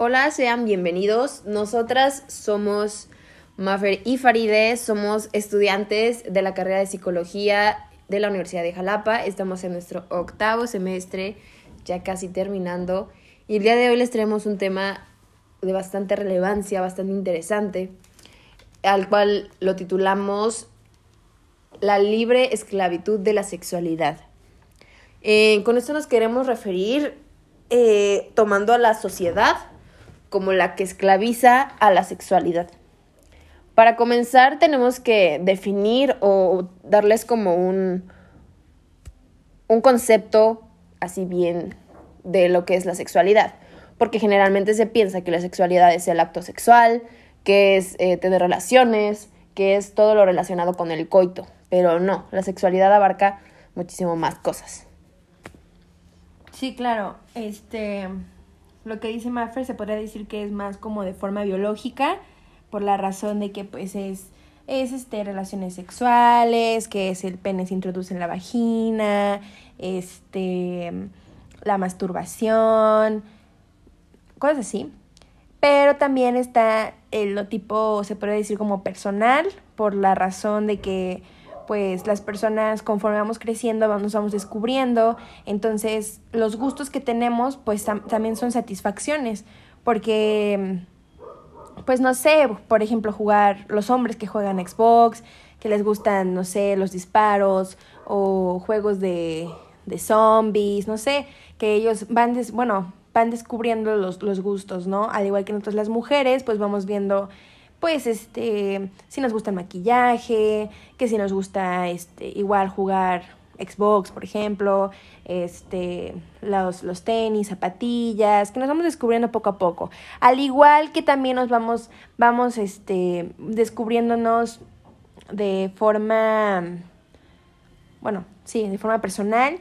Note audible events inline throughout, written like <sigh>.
Hola, sean bienvenidos. Nosotras somos Mafer y Faride, somos estudiantes de la carrera de psicología de la Universidad de Jalapa. Estamos en nuestro octavo semestre, ya casi terminando. Y el día de hoy les traemos un tema de bastante relevancia, bastante interesante, al cual lo titulamos La libre esclavitud de la sexualidad. Eh, con esto nos queremos referir eh, tomando a la sociedad como la que esclaviza a la sexualidad. Para comenzar tenemos que definir o darles como un, un concepto así bien de lo que es la sexualidad, porque generalmente se piensa que la sexualidad es el acto sexual, que es eh, tener relaciones, que es todo lo relacionado con el coito, pero no, la sexualidad abarca muchísimo más cosas. Sí, claro, este lo que dice Maffer se podría decir que es más como de forma biológica, por la razón de que pues es, es este, relaciones sexuales, que es el pene se introduce en la vagina, este, la masturbación, cosas así. Pero también está el lo tipo, se puede decir como personal, por la razón de que pues las personas conforme vamos creciendo nos vamos descubriendo, entonces los gustos que tenemos pues también son satisfacciones, porque pues no sé, por ejemplo jugar los hombres que juegan Xbox, que les gustan, no sé, los disparos o juegos de, de zombies, no sé, que ellos van, bueno, van descubriendo los, los gustos, ¿no? Al igual que nosotros las mujeres, pues vamos viendo pues este, si nos gusta el maquillaje, que si nos gusta este, igual jugar Xbox, por ejemplo, este, los, los tenis, zapatillas, que nos vamos descubriendo poco a poco. Al igual que también nos vamos, vamos este, descubriéndonos de forma, bueno, sí, de forma personal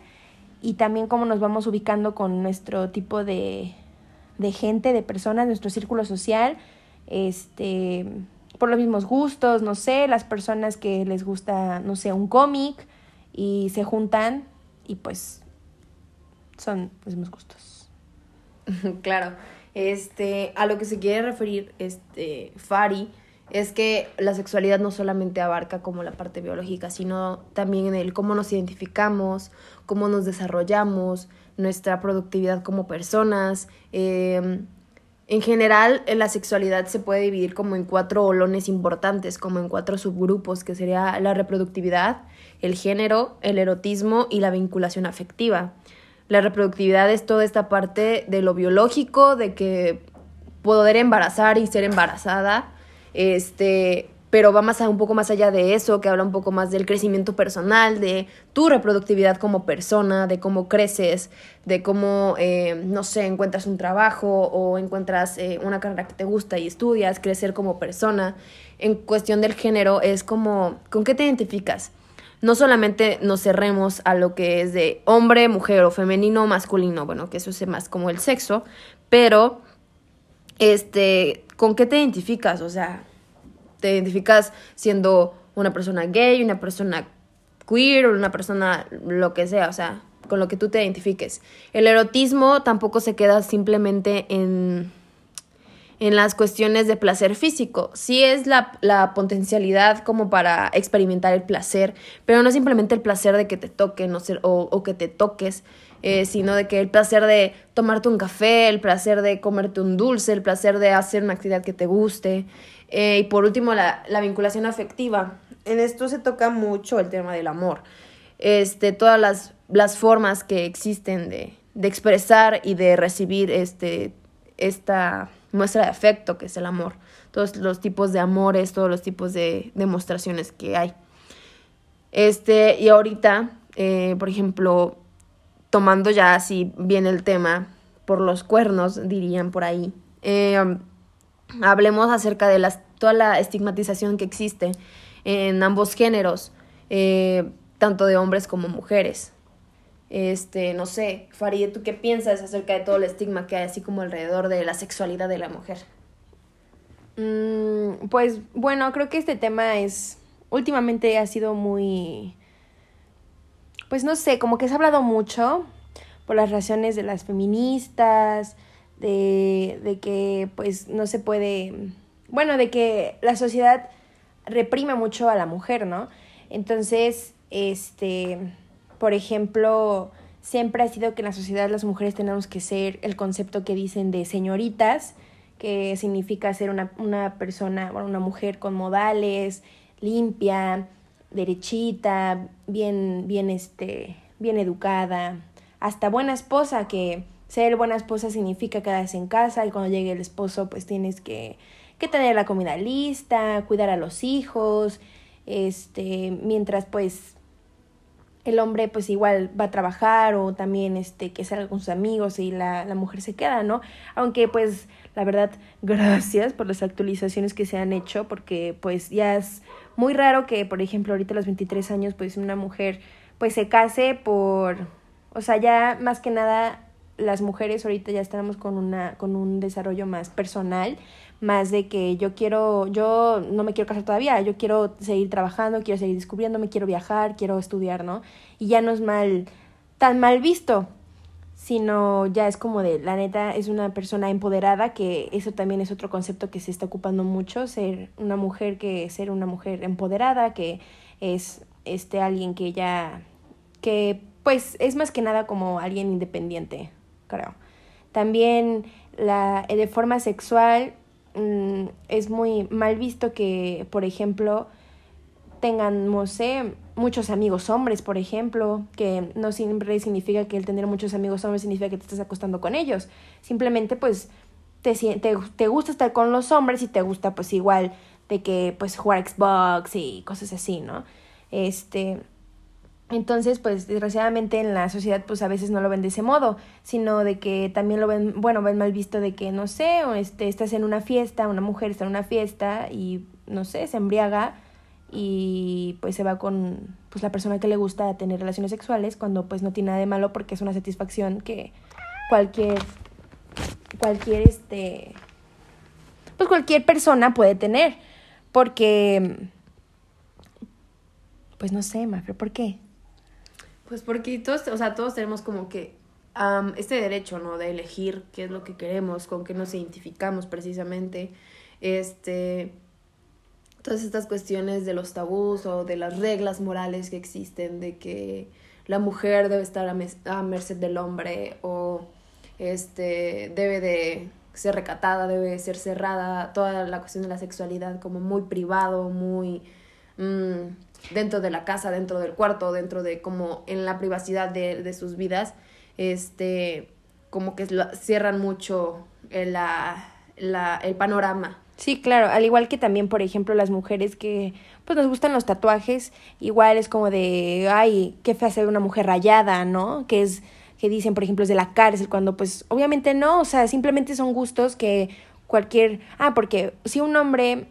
y también cómo nos vamos ubicando con nuestro tipo de, de gente, de personas, nuestro círculo social este, por los mismos gustos, no sé, las personas que les gusta, no sé, un cómic y se juntan y pues son los mismos gustos. <laughs> claro, este, a lo que se quiere referir este Fari es que la sexualidad no solamente abarca como la parte biológica, sino también en el cómo nos identificamos, cómo nos desarrollamos, nuestra productividad como personas, eh, en general, la sexualidad se puede dividir como en cuatro olones importantes, como en cuatro subgrupos, que sería la reproductividad, el género, el erotismo y la vinculación afectiva. La reproductividad es toda esta parte de lo biológico, de que poder embarazar y ser embarazada, este, pero va más a, un poco más allá de eso, que habla un poco más del crecimiento personal, de tu reproductividad como persona, de cómo creces, de cómo, eh, no sé, encuentras un trabajo o encuentras eh, una carrera que te gusta y estudias, crecer como persona. En cuestión del género es como, ¿con qué te identificas? No solamente nos cerremos a lo que es de hombre, mujer o femenino masculino, bueno, que eso es más como el sexo, pero, este, ¿con qué te identificas? O sea, te identificas siendo una persona gay, una persona queer o una persona lo que sea, o sea, con lo que tú te identifiques. El erotismo tampoco se queda simplemente en, en las cuestiones de placer físico. Sí es la, la, potencialidad como para experimentar el placer, pero no simplemente el placer de que te toquen o, o, o que te toques, eh, sino de que el placer de tomarte un café, el placer de comerte un dulce, el placer de hacer una actividad que te guste. Eh, y por último, la, la, vinculación afectiva. En esto se toca mucho el tema del amor. Este, todas las, las formas que existen de, de, expresar y de recibir este, esta muestra de afecto que es el amor. Todos los tipos de amores, todos los tipos de demostraciones que hay. Este, y ahorita, eh, por ejemplo, tomando ya así bien el tema, por los cuernos, dirían por ahí. Eh, hablemos acerca de las, toda la estigmatización que existe en ambos géneros, eh, tanto de hombres como mujeres. Este, no sé, Farid, ¿tú qué piensas acerca de todo el estigma que hay así como alrededor de la sexualidad de la mujer? Mm, pues bueno, creo que este tema es últimamente ha sido muy pues no sé, como que se ha hablado mucho por las razones de las feministas, de, de que pues no se puede, bueno, de que la sociedad reprime mucho a la mujer, ¿no? Entonces, este, por ejemplo, siempre ha sido que en la sociedad las mujeres tenemos que ser el concepto que dicen de señoritas, que significa ser una, una persona, bueno, una mujer con modales, limpia, derechita, bien, bien, este, bien educada, hasta buena esposa, que ser buena esposa significa quedarse en casa y cuando llegue el esposo pues tienes que, que tener la comida lista, cuidar a los hijos, este, mientras pues el hombre pues igual va a trabajar o también este que salga con sus amigos y la, la mujer se queda, ¿no? Aunque pues la verdad <laughs> gracias por las actualizaciones que se han hecho porque pues ya es muy raro que por ejemplo ahorita a los 23 años pues una mujer pues se case por o sea ya más que nada las mujeres ahorita ya estamos con una con un desarrollo más personal más de que yo quiero, yo no me quiero casar todavía, yo quiero seguir trabajando, quiero seguir descubriendo, me quiero viajar, quiero estudiar, ¿no? Y ya no es mal, tan mal visto, sino ya es como de, la neta, es una persona empoderada, que eso también es otro concepto que se está ocupando mucho, ser una mujer que, ser una mujer empoderada, que es este alguien que ya, que pues es más que nada como alguien independiente, creo. También la, de forma sexual, Mm, es muy mal visto que, por ejemplo, tengan, no sé, muchos amigos hombres, por ejemplo, que no siempre significa que el tener muchos amigos hombres significa que te estás acostando con ellos. Simplemente, pues, te, te, te gusta estar con los hombres y te gusta, pues, igual de que, pues, jugar Xbox y cosas así, ¿no? Este, entonces, pues desgraciadamente en la sociedad pues a veces no lo ven de ese modo, sino de que también lo ven, bueno, ven mal visto de que, no sé, o este, estás en una fiesta, una mujer está en una fiesta y, no sé, se embriaga y pues se va con pues la persona que le gusta tener relaciones sexuales cuando pues no tiene nada de malo porque es una satisfacción que cualquier, cualquier, este, pues cualquier persona puede tener, porque, pues no sé, Mafre, ¿por qué? Pues porque todos, o sea, todos tenemos como que este derecho, ¿no? De elegir qué es lo que queremos, con qué nos identificamos precisamente. Este, todas estas cuestiones de los tabús o de las reglas morales que existen, de que la mujer debe estar a, merced del hombre o este, debe de ser recatada, debe ser cerrada, toda la cuestión de la sexualidad como muy privado, muy... Mm, dentro de la casa, dentro del cuarto, dentro de como en la privacidad de, de sus vidas, este, como que cierran mucho el, la, la, el panorama. Sí, claro, al igual que también, por ejemplo, las mujeres que pues nos gustan los tatuajes, igual es como de, ay, qué fea ser una mujer rayada, ¿no? Que es que dicen, por ejemplo, es de la cárcel, cuando pues obviamente no, o sea, simplemente son gustos que cualquier, ah, porque si un hombre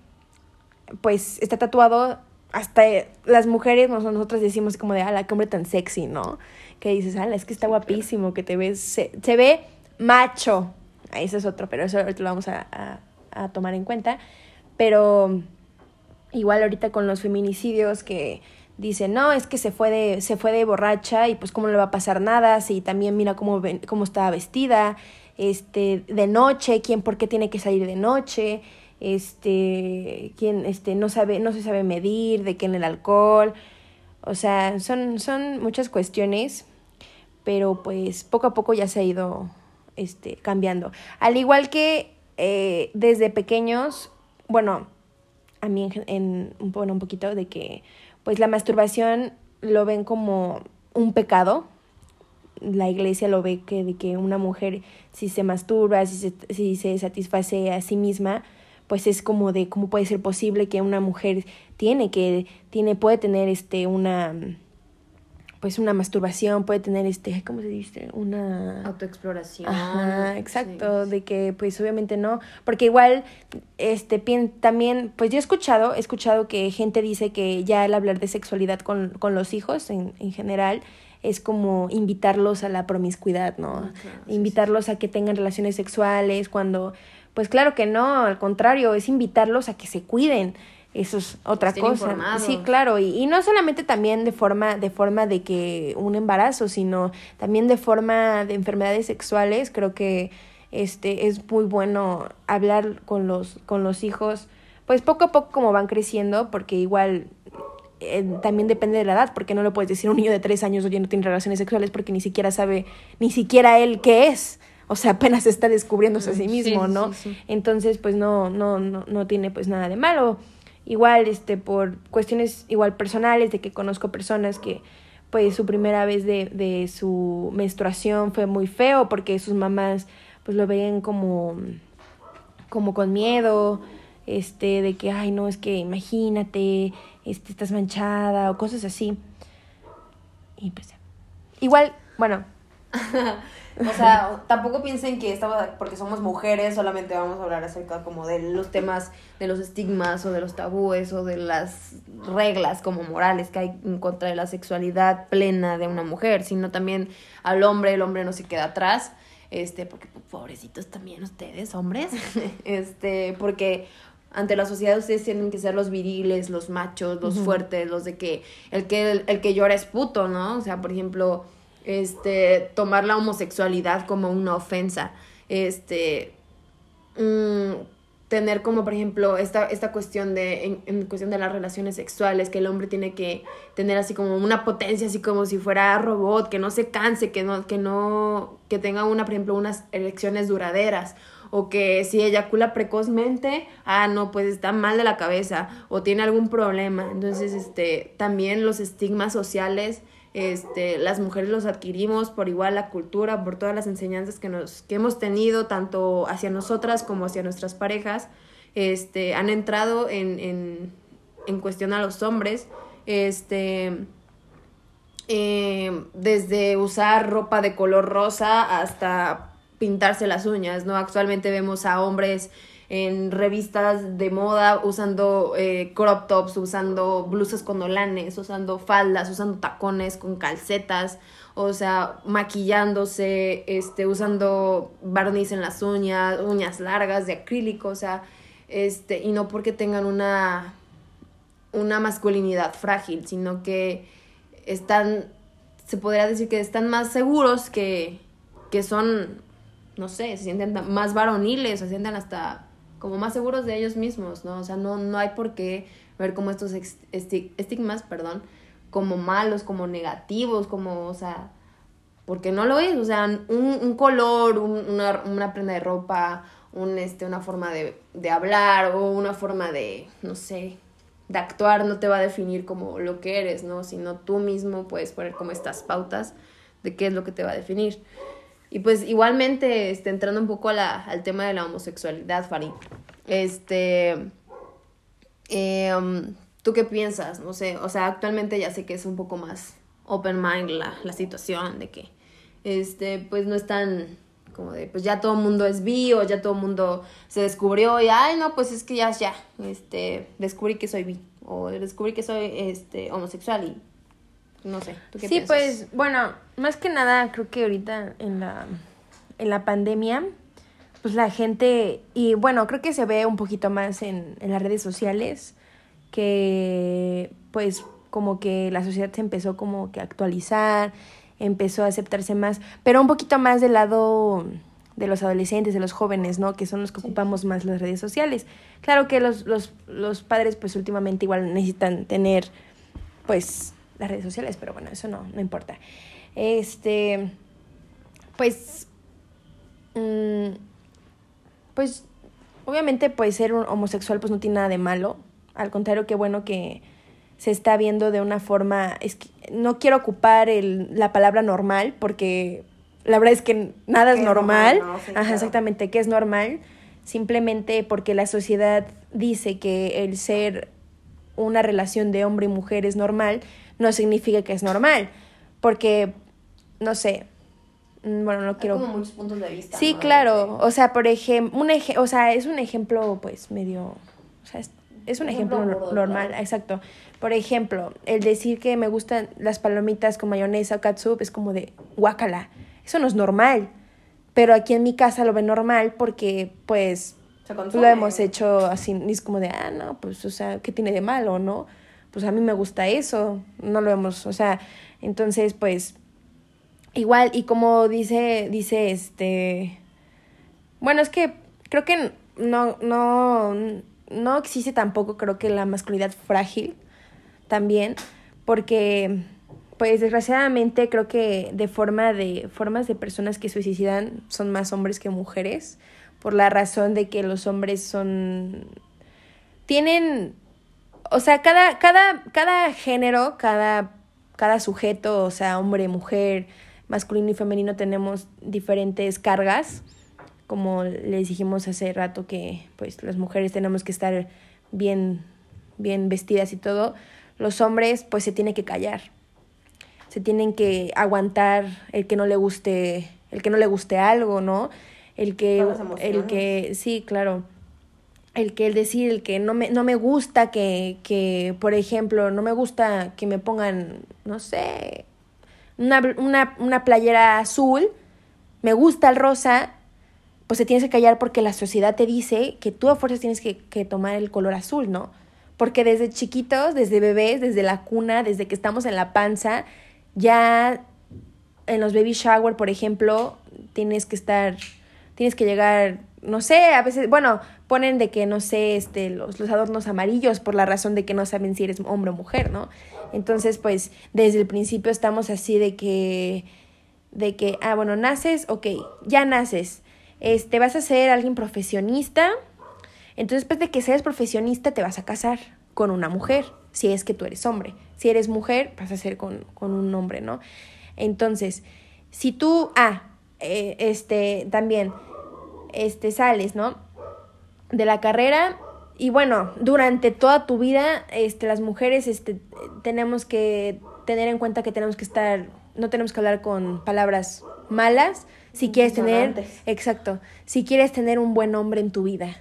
pues está tatuado, hasta las mujeres nosotros decimos como de, ala, qué hombre tan sexy, ¿no? Que dices, ala, es que está guapísimo, que te ves, se, ve macho. Ese es otro, pero eso ahorita lo vamos a, a, a tomar en cuenta. Pero igual ahorita con los feminicidios que dicen, no, es que se fue de, se fue de borracha y pues cómo no le va a pasar nada, si también mira cómo, cómo estaba vestida, este, de noche, quién, por qué tiene que salir de noche, este, quien este, no, sabe, no se sabe medir, de qué en el alcohol, o sea, son, son muchas cuestiones, pero pues poco a poco ya se ha ido este, cambiando. Al igual que eh, desde pequeños, bueno, a mí en, en, bueno, un poquito de que pues la masturbación lo ven como un pecado. La iglesia lo ve que de que una mujer si se masturba, si se, si se satisface a sí misma, pues es como de cómo puede ser posible que una mujer tiene que tiene puede tener este una pues una masturbación, puede tener este, ¿cómo se dice? Una autoexploración. Ajá, exacto, de que pues obviamente no, porque igual este también pues yo he escuchado, he escuchado que gente dice que ya el hablar de sexualidad con, con los hijos en, en general es como invitarlos a la promiscuidad, ¿no? Invitarlos a que tengan relaciones sexuales cuando pues claro que no, al contrario, es invitarlos a que se cuiden. Eso es otra cosa. Sí, claro, y, y, no solamente también de forma, de forma de que un embarazo, sino también de forma de enfermedades sexuales, creo que este, es muy bueno hablar con los, con los hijos, pues poco a poco como van creciendo, porque igual eh, también depende de la edad, porque no le puedes decir a un niño de tres años, oye, no tiene relaciones sexuales, porque ni siquiera sabe, ni siquiera él qué es. O sea, apenas está descubriéndose a sí mismo, ¿no? Entonces, pues no, no, no, no tiene pues nada de malo. Igual, este, por cuestiones igual personales, de que conozco personas que pues su primera vez de, de su menstruación fue muy feo porque sus mamás pues lo ven como, como con miedo, este, de que, ay, no, es que imagínate, este, estás manchada o cosas así. Y pues, igual, bueno. <laughs> o sea, tampoco piensen que estamos, porque somos mujeres, solamente vamos a hablar acerca como de los temas, de los estigmas o de los tabúes o de las reglas como morales que hay en contra de la sexualidad plena de una mujer, sino también al hombre, el hombre no se queda atrás este, porque pobrecitos también ustedes, hombres, <laughs> este, porque ante la sociedad ustedes tienen que ser los viriles, los machos, los fuertes, los de que el que el, que llora es puto, ¿no? O sea, por ejemplo, este tomar la homosexualidad como una ofensa, este mm, tener como por ejemplo esta, esta cuestión de en, cuestión de las relaciones sexuales que el hombre tiene que tener así como una potencia así como si fuera robot que no se canse que no que no que tenga una por ejemplo unas elecciones duraderas o que si eyacula precozmente ah no pues está mal de la cabeza o tiene algún problema. Entonces este también los estigmas sociales este, las mujeres los adquirimos por igual la cultura, por todas las enseñanzas que, nos, que hemos tenido, tanto hacia nosotras como hacia nuestras parejas, este, han entrado en, en, en cuestión a los hombres, este, eh, desde usar ropa de color rosa hasta pintarse las uñas, ¿no? Actualmente vemos a hombres en revistas de moda usando eh, crop tops, usando blusas con olanes, usando faldas, usando tacones con calcetas, o sea, maquillándose, este, usando barniz en las uñas, uñas largas de acrílico, o sea, este, y no porque tengan una, una masculinidad frágil, sino que están, se podría decir que están más seguros que, que son, no sé, se sienten más varoniles, se sienten hasta como más seguros de ellos mismos, ¿no? O sea, no, no hay por qué ver como estos estigmas, perdón, como malos, como negativos, como, o sea, porque no lo es, o sea, un, color, una, una, prenda de ropa, un, este, una forma de, de hablar o una forma de, no sé, de actuar no te va a definir como lo que eres, ¿no? Sino tú mismo puedes poner como estas pautas de qué es lo que te va a definir. Y pues igualmente, este, entrando un poco a la, al tema de la homosexualidad, Farid, este, em, ¿tú qué piensas? No sé, o sea, actualmente ya sé que es un poco más open mind la, la situación de que, este, pues no es tan como de, pues ya todo el mundo es bi o ya todo el mundo se descubrió y, ay, no, pues es que ya, ya, este, descubrí que soy bi o descubrí que soy, este, homosexual y no sé, ¿tú qué sí, pues, bueno, más que nada creo que ahorita en la, en la pandemia, pues la gente, y bueno, creo que se ve un poquito más en, en las redes sociales, que pues como que la sociedad se empezó como que a actualizar, empezó a aceptarse más, pero un poquito más del lado de los adolescentes, de los jóvenes, ¿no? Que son los que ocupamos más las redes sociales. Claro que los, los, los padres pues últimamente igual necesitan tener pues las redes sociales, pero bueno, eso no, no importa. Este, pues, mm, pues, obviamente, pues ser un homosexual pues no tiene nada de malo. Al contrario, qué bueno que se está viendo de una forma, es que no quiero ocupar el, la palabra normal porque la verdad es que nada es, normal. Ajá, exactamente, que es normal. Simplemente porque la sociedad dice que el ser una relación de hombre y mujer es normal, no significa que es normal. Porque, no sé, mm, bueno, no quiero... como muchos puntos de vista. Sí, claro. O sea, por ejemplo, un o sea, es un ejemplo, pues, medio... O sea, es, un ejemplo, normal, exacto. Por ejemplo, el decir que me gustan las palomitas con mayonesa o catsup es como de guácala. Eso no es normal. Pero aquí en mi casa lo ven normal porque, pues, lo hemos hecho así, es como de, ah, no, pues, o sea, ¿qué tiene de malo, no? Pues a mí me gusta eso, no lo vemos, o sea, entonces pues igual y como dice dice este Bueno, es que creo que no, no, no existe tampoco, creo que la masculinidad frágil también, porque pues desgraciadamente creo que de forma de formas de personas que suicidan son más hombres que mujeres por la razón de que los hombres son tienen o sea cada cada cada género cada cada sujeto o sea hombre mujer masculino y femenino tenemos diferentes cargas. Como les dijimos hace rato que pues las mujeres tenemos que estar bien bien vestidas y todo los hombres pues se tienen que callar. Se tienen que aguantar el que no le guste, el que no le guste algo, ¿no? El que, el que, sí, claro, el que el decir, el que no me, no me gusta que, que, por ejemplo, no me gusta que me pongan, no sé, una, una, una playera azul, me gusta el rosa, pues te tienes que callar porque la sociedad te dice que tú a fuerzas tienes que, que tomar el color azul, ¿no? Porque desde chiquitos, desde bebés, desde la cuna, desde que estamos en la panza, ya en los baby shower, por ejemplo, tienes que estar, tienes que llegar, no sé, a veces, bueno, ponen de que, no sé, este, los, los adornos amarillos por la razón de que no saben si eres hombre o mujer, ¿no? Entonces, pues, desde el principio estamos así de que, de que, ah, bueno, naces, ok, ya naces, este, vas a ser alguien profesionista, entonces, después de que seas profesionista, te vas a casar con una mujer, si es que tú eres hombre. Si eres mujer, vas a ser con, un hombre, ¿no? Entonces, si tú, ah, eh, este, también, este, sales, ¿no? De la carrera y bueno, durante toda tu vida, este, las mujeres, este, tenemos que tener en cuenta que tenemos que estar, no tenemos que hablar con palabras malas, si quieres tener, exacto, si quieres tener un buen hombre en tu vida.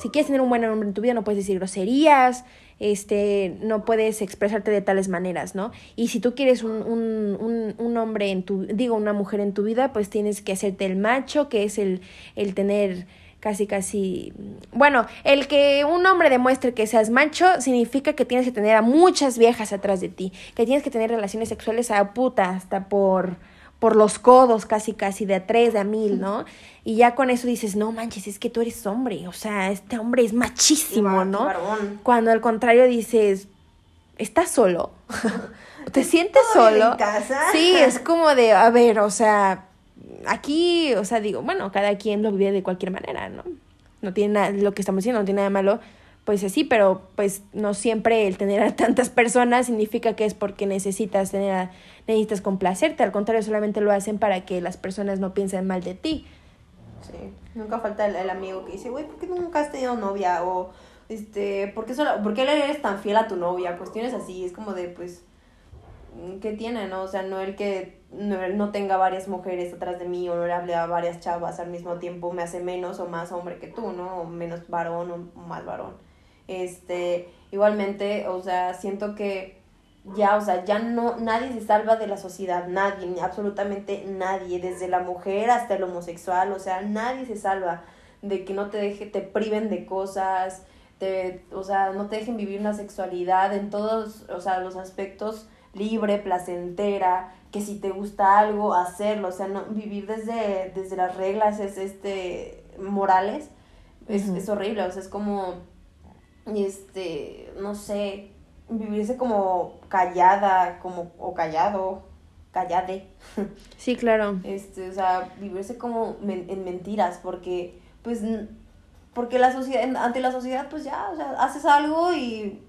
Si quieres tener un buen hombre en tu vida, no puedes decir groserías, este, no puedes expresarte de tales maneras, ¿no? Y si tú quieres un, un, un, hombre en tu, digo, una mujer en tu vida, pues tienes que hacerte el macho, que es el, el tener casi casi bueno el que un hombre demuestre que seas macho significa que tienes que tener a muchas viejas atrás de ti que tienes que tener relaciones sexuales a puta hasta por por los codos casi casi de a tres, de a mil, ¿no? Y ya con eso dices, no manches, es que tú eres hombre, o sea, este hombre es machísimo, ¿no? Cuando al contrario dices, ¿estás solo? <laughs> ¿Te sientes solo? En casa? Sí, es como de, a ver, o sea, aquí, o sea, digo, bueno, cada quien lo vive de cualquier manera, ¿no? No tiene nada, lo que estamos diciendo no tiene nada de malo pues así, pero pues no siempre el tener a tantas personas significa que es porque necesitas tener necesitas complacerte, al contrario, solamente lo hacen para que las personas no piensen mal de ti. Sí, nunca falta el, amigo que dice, güey, ¿por qué nunca has tenido novia? O, este, ¿por qué, solo, ¿por eres tan fiel a tu novia? Cuestiones así, es como de, pues, ¿qué tiene, no? O sea, no el que no, no tenga varias mujeres atrás de mí o no le hable a varias chavas al mismo tiempo me hace menos o más hombre que tú, ¿no? O menos varón o más varón. Este, igualmente, o sea, siento que ya, o sea, ya no, nadie se salva de la sociedad, nadie, absolutamente nadie, desde la mujer hasta el homosexual, o sea, nadie se salva de que no te deje, te priven de cosas, te, o sea, no te dejen vivir una sexualidad en todos, o sea, los aspectos libre, placentera, que si te gusta algo, hacerlo, o sea, no, vivir desde, desde las reglas es este morales, es, es horrible, o sea, es como este, no sé, vivirse como callada, como, o callado, callade. Sí, claro. Este, o sea, vivirse como en mentiras, porque, pues, porque la sociedad, ante la sociedad, pues ya, o sea, haces algo y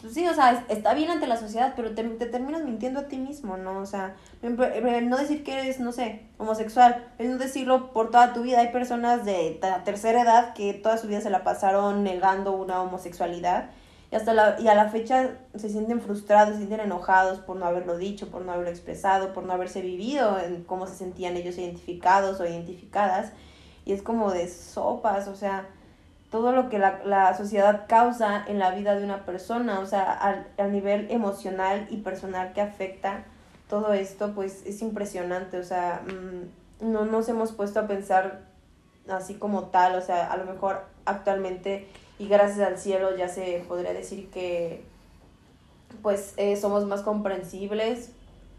pues sí, o sea, está bien ante la sociedad, pero te, te, terminas mintiendo a ti mismo, ¿no? O sea, no decir que eres, no sé, homosexual, es no decirlo por toda tu vida. Hay personas de la tercera edad que toda su vida se la pasaron negando una homosexualidad y hasta la, y a la fecha se sienten frustrados, se sienten enojados por no haberlo dicho, por no haberlo expresado, por no haberse vivido en cómo se sentían ellos identificados o identificadas. Y es como de sopas, o sea, todo lo que la, la, sociedad causa en la vida de una persona, o sea, al, al, nivel emocional y personal que afecta todo esto, pues es impresionante, o sea, mm, no nos hemos puesto a pensar así como tal, o sea, a lo mejor actualmente y gracias al cielo ya se podría decir que pues eh, somos más comprensibles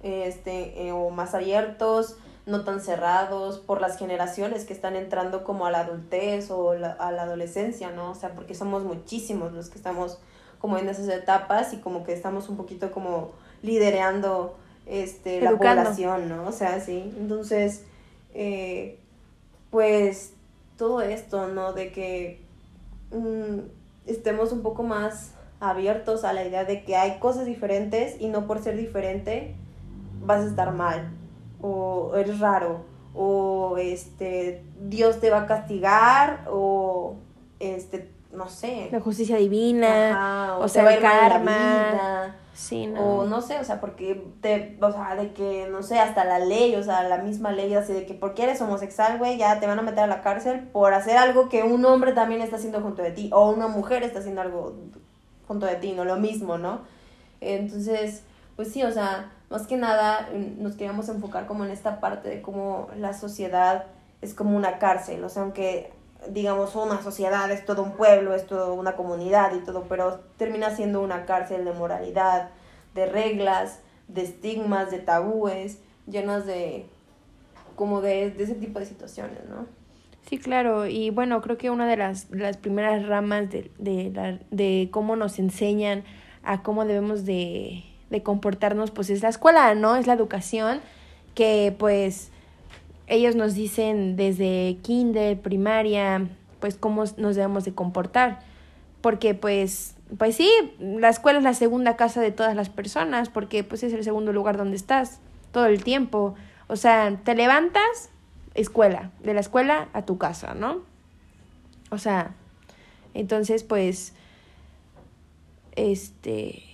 este, eh, o más abiertos, no tan cerrados, por las generaciones que están entrando como a la adultez o a la adolescencia, ¿no? O sea, porque somos muchísimos los que estamos como en esas etapas y como que estamos un poquito como liderando este, la población, ¿no? O sea, sí. Entonces, eh, pues todo esto, ¿no? De que mm, estemos un poco más abiertos a la idea de que hay cosas diferentes y no por ser diferente vas a estar mal o eres raro o este Dios te va a castigar o este no sé. La justicia divina o, sea el karma. sí no. o no sé o sea porque te o sea de que no sé hasta la ley o sea la misma ley así de que porque eres homosexual güey ya te van a meter a la cárcel por hacer algo que un hombre también está haciendo junto de ti o una mujer está haciendo algo junto de ti no lo mismo no entonces pues sí o sea más que nada nos queríamos enfocar como en esta parte de cómo la sociedad es como una cárcel, o sea, aunque digamos una sociedad es todo un pueblo, es toda una comunidad y todo, pero termina siendo una cárcel de moralidad, de reglas, de estigmas, de tabúes, llenas de como de, de ese tipo de situaciones, ¿no? Sí, claro, y bueno, creo que una de las, las primeras ramas de, de, de cómo nos enseñan a cómo debemos de, de comportarnos, pues es la escuela, ¿no? Es la educación que pues ellos nos dicen desde kinder, primaria, pues cómo nos debemos de comportar. Porque pues, pues sí, la escuela es la segunda casa de todas las personas, porque pues es el segundo lugar donde estás todo el tiempo. O sea, te levantas, escuela, de la escuela a tu casa, ¿no? O sea, entonces pues, este,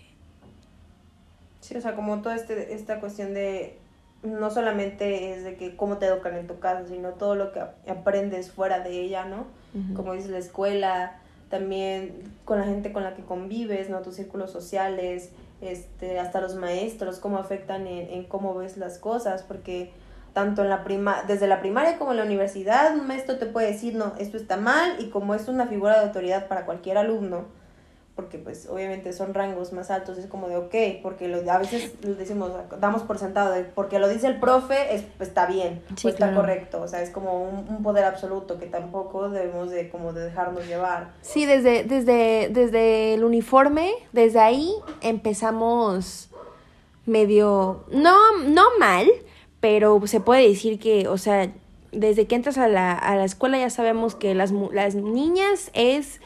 Sí, o sea, como toda este, esta cuestión de no solamente es de que cómo te educan en tu casa, sino todo lo que aprendes fuera de ella, ¿no? Como dices, la escuela, también con la gente con la que convives, ¿no? Tus círculos sociales, este, hasta los maestros, cómo afectan en, en cómo ves las cosas, porque tanto en la prima, desde la primaria como en la universidad, un maestro te puede decir, no, esto está mal, y como es una figura de autoridad para cualquier alumno, porque pues obviamente son rangos más altos, es como de ok, porque lo, a veces decimos, damos por sentado, de, porque lo dice el profe, es, pues, está bien, pues, está correcto, o sea, es como un, poder absoluto que tampoco debemos de como de dejarnos llevar. Sí, desde, desde, desde el uniforme, desde ahí empezamos medio, no, no mal, pero se puede decir que, o sea, desde que entras a la, a la escuela ya sabemos que las, las niñas es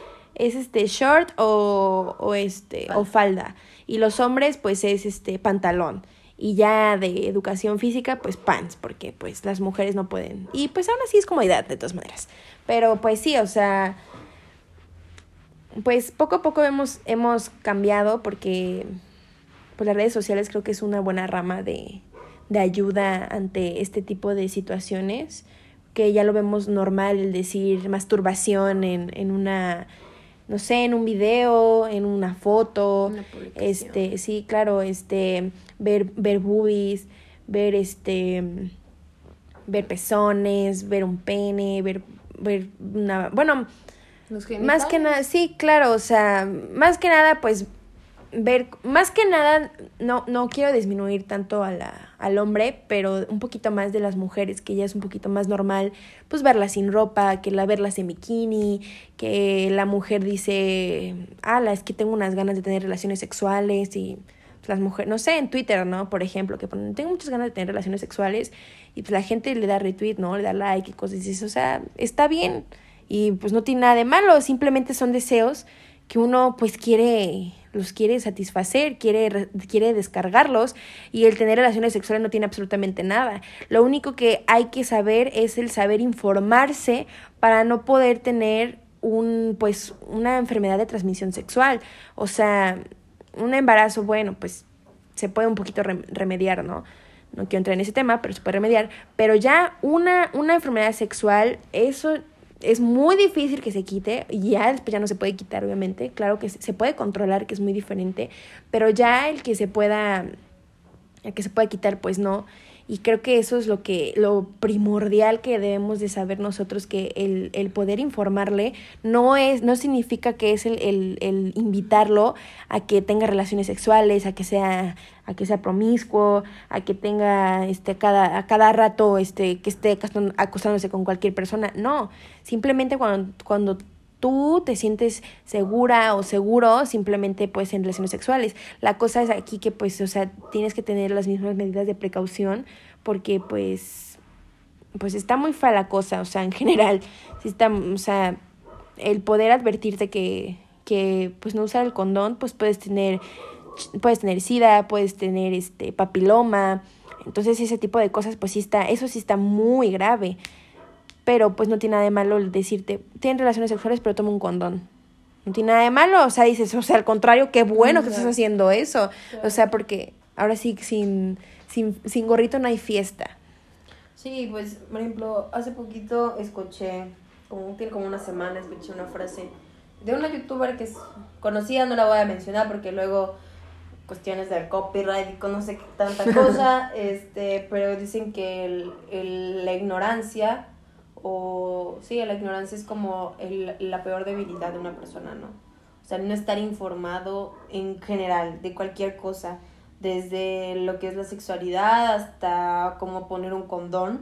es este short o, o este falda. o falda. y los hombres pues es este pantalón. Y ya de educación física pues pants porque pues las mujeres no pueden. Y pues aún así es comodidad de todas maneras. Pero pues sí o sea pues poco a poco hemos hemos cambiado porque pues las redes sociales creo que es una buena rama de de ayuda ante este tipo de situaciones que ya lo vemos normal el decir masturbación en, en una no sé, en un video, en una foto, este, sí, claro, este, ver, ver boobies, ver este, ver pezones, ver un pene, ver, ver una, bueno, más que nada, sí, claro, o sea, más que nada, pues ver, más que nada, no, no quiero disminuir tanto a la, al hombre, pero un poquito más de las mujeres, que ya es un poquito más normal, pues verlas sin ropa, que la verlas en bikini, que la mujer dice, ala, es que tengo unas ganas de tener relaciones sexuales y pues, las mujeres, no sé, en Twitter, ¿no? Por ejemplo, que ponen, tengo muchas ganas de tener relaciones sexuales y pues la gente le da retweet, ¿no? Le da like y cosas así, o sea, está bien y pues no tiene nada de malo, simplemente son deseos que uno pues quiere los quiere satisfacer, quiere, quiere descargarlos y el tener relaciones sexuales no tiene absolutamente nada. Lo único que hay que saber es el saber informarse para no poder tener un pues una enfermedad de transmisión sexual, o sea, un embarazo, bueno, pues se puede un poquito remediar, ¿no? No quiero entrar en ese tema, pero se puede remediar, pero ya una una enfermedad sexual, eso es muy difícil que se quite, ya ya no se puede quitar, obviamente, claro que se puede controlar, que es muy diferente, pero ya el que se pueda, el que se pueda quitar, pues no. Y creo que eso es lo que, lo primordial que debemos de saber nosotros, que el, el poder informarle no es, no significa que es el, el, el, invitarlo a que tenga relaciones sexuales, a que sea, a que sea promiscuo, a que tenga este cada, a cada rato este, que esté acostándose con cualquier persona. No. Simplemente cuando, cuando tú te sientes segura o seguro simplemente pues en relaciones sexuales. La cosa es aquí que pues, o sea, tienes que tener las mismas medidas de precaución porque pues, pues está muy fea la cosa, o sea, en general, si está, o sea, el poder advertirte que, que pues no usar el condón, pues puedes tener, puedes tener sida, puedes tener este papiloma, entonces ese tipo de cosas pues sí está, eso sí está muy grave pero pues no tiene nada de malo decirte, tienen relaciones sexuales, pero toma un condón. No tiene nada de malo, o sea, dices, o sea, al contrario, qué bueno que estás haciendo eso. O sea, porque ahora sí, sin, sin, sin gorrito no hay fiesta. Sí, pues, por ejemplo, hace poquito escuché, como, tiene como una semana, escuché una frase de una youtuber que es conocida, no la voy a mencionar porque luego cuestiones del copyright y no sé qué tanta <laughs> cosa, este, pero dicen que el, el, la ignorancia o sí, la ignorancia es como el, la peor debilidad de una persona, ¿no? O sea, no estar informado en general de cualquier cosa, desde lo que es la sexualidad hasta cómo poner un condón,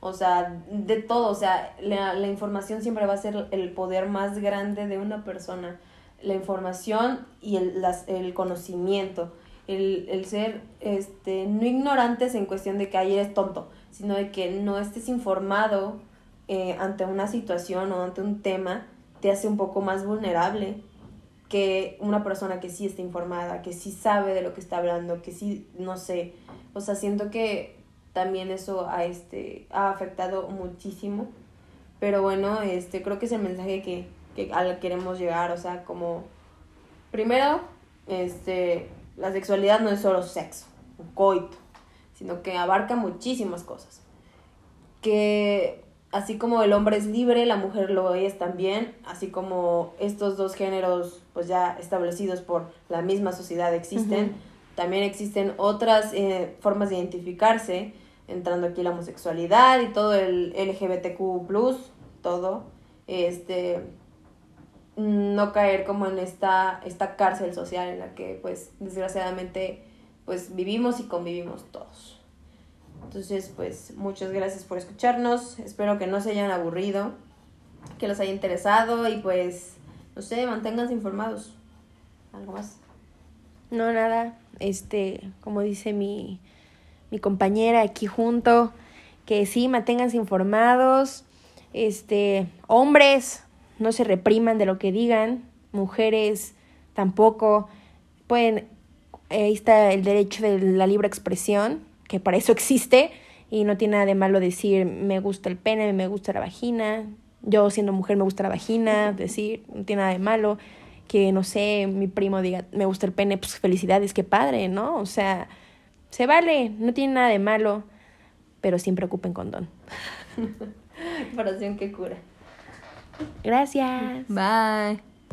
o sea, de todo, o sea, la, la información siempre va a ser el poder más grande de una persona, la información y el, las, el conocimiento, el, el ser este, no ignorantes en cuestión de que ahí eres tonto, sino de que no estés informado eh, ante una situación o ante un tema te hace un poco más vulnerable que una persona que sí está informada, que sí sabe de lo que está hablando, que sí, no sé, o sea, siento que también eso a este, ha afectado muchísimo, pero bueno, este, creo que es el mensaje que, que al queremos llegar, o sea, como, primero, este, la sexualidad no es solo sexo, coito, sino que abarca muchísimas cosas, que así como el hombre es libre, la mujer lo es también, así como estos dos géneros pues ya establecidos por la misma sociedad existen, también existen otras eh, formas de identificarse, entrando aquí la homosexualidad y todo el LGBTQ+, todo, este, no caer como en esta, esta cárcel social en la que pues desgraciadamente pues vivimos y convivimos todos. Entonces, pues muchas gracias por escucharnos. Espero que no se hayan aburrido, que los haya interesado y pues, no sé, manténganse informados. ¿Algo más? No, nada. Este, como dice mi, mi compañera aquí junto, que sí, manténganse informados. Este, hombres, no se repriman de lo que digan. Mujeres, tampoco. Pueden, ahí está el derecho de la libre expresión que para eso existe y no tiene nada de malo decir me gusta el pene, me gusta la vagina, yo siendo mujer me gusta la vagina, <laughs> decir, no tiene nada de malo que no sé, mi primo diga me gusta el pene, pues felicidades, qué padre, ¿no? O sea, se vale, no tiene nada de malo, pero siempre ocupen condón. <laughs> Comparación que cura. Gracias. Bye.